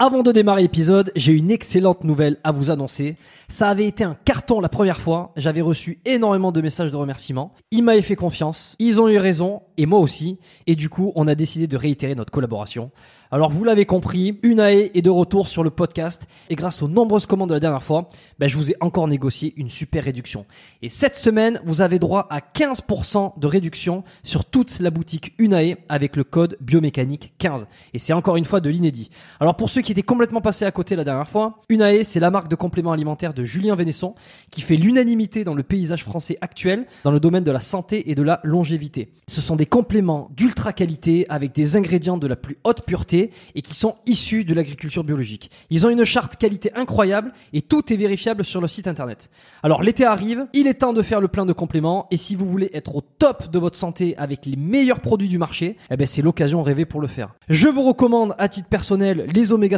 Avant de démarrer l'épisode, j'ai une excellente nouvelle à vous annoncer. Ça avait été un carton la première fois. J'avais reçu énormément de messages de remerciements. Ils m'avaient fait confiance. Ils ont eu raison. Et moi aussi. Et du coup, on a décidé de réitérer notre collaboration. Alors, vous l'avez compris, Unae est de retour sur le podcast. Et grâce aux nombreuses commandes de la dernière fois, ben, je vous ai encore négocié une super réduction. Et cette semaine, vous avez droit à 15% de réduction sur toute la boutique Unae avec le code biomécanique 15. Et c'est encore une fois de l'inédit. Alors, pour ceux qui étaient complètement passés à côté la dernière fois, Unae, c'est la marque de compléments alimentaires de Julien Vénesson qui fait l'unanimité dans le paysage français actuel dans le domaine de la santé et de la longévité. Ce sont des compléments d'ultra qualité avec des ingrédients de la plus haute pureté et qui sont issus de l'agriculture biologique. Ils ont une charte qualité incroyable et tout est vérifiable sur le site internet. Alors l'été arrive, il est temps de faire le plein de compléments et si vous voulez être au top de votre santé avec les meilleurs produits du marché, eh ben c'est l'occasion rêvée pour le faire. Je vous recommande à titre personnel les oméga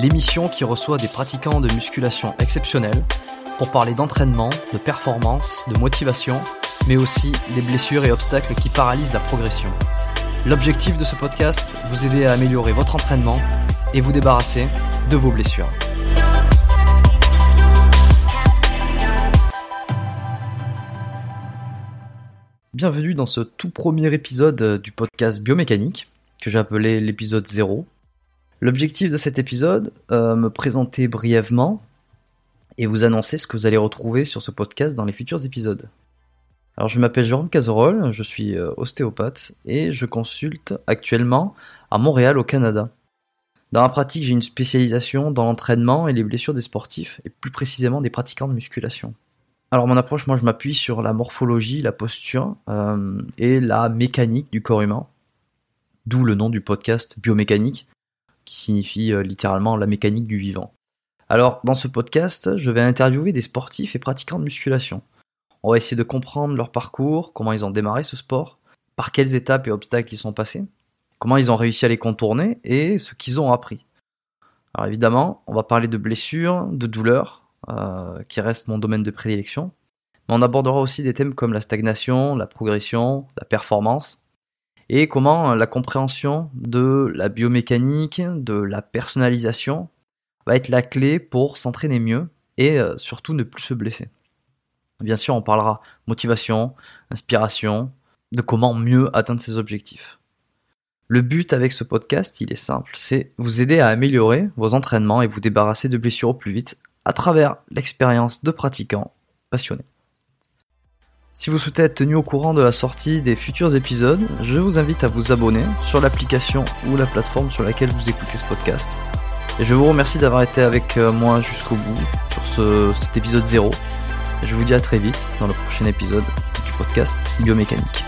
l'émission qui reçoit des pratiquants de musculation exceptionnels pour parler d'entraînement, de performance, de motivation, mais aussi des blessures et obstacles qui paralysent la progression. L'objectif de ce podcast, vous aider à améliorer votre entraînement et vous débarrasser de vos blessures. Bienvenue dans ce tout premier épisode du podcast Biomécanique, que j'ai appelé l'épisode 0. L'objectif de cet épisode, euh, me présenter brièvement et vous annoncer ce que vous allez retrouver sur ce podcast dans les futurs épisodes. Alors je m'appelle Jérôme Cazerolle, je suis euh, ostéopathe et je consulte actuellement à Montréal au Canada. Dans la pratique, j'ai une spécialisation dans l'entraînement et les blessures des sportifs et plus précisément des pratiquants de musculation. Alors mon approche, moi je m'appuie sur la morphologie, la posture euh, et la mécanique du corps humain, d'où le nom du podcast biomécanique, qui signifie euh, littéralement la mécanique du vivant. Alors, dans ce podcast, je vais interviewer des sportifs et pratiquants de musculation. On va essayer de comprendre leur parcours, comment ils ont démarré ce sport, par quelles étapes et obstacles ils sont passés, comment ils ont réussi à les contourner et ce qu'ils ont appris. Alors évidemment, on va parler de blessures, de douleurs, euh, qui reste mon domaine de prédilection, mais on abordera aussi des thèmes comme la stagnation, la progression, la performance, et comment la compréhension de la biomécanique, de la personnalisation, va être la clé pour s'entraîner mieux et euh, surtout ne plus se blesser. Bien sûr, on parlera motivation, inspiration, de comment mieux atteindre ses objectifs. Le but avec ce podcast, il est simple, c'est vous aider à améliorer vos entraînements et vous débarrasser de blessures au plus vite à travers l'expérience de pratiquants passionnés. Si vous souhaitez être tenu au courant de la sortie des futurs épisodes, je vous invite à vous abonner sur l'application ou la plateforme sur laquelle vous écoutez ce podcast. Et je vous remercie d'avoir été avec euh, moi jusqu'au bout sur ce, cet épisode 0. Et je vous dis à très vite dans le prochain épisode du podcast Biomécanique.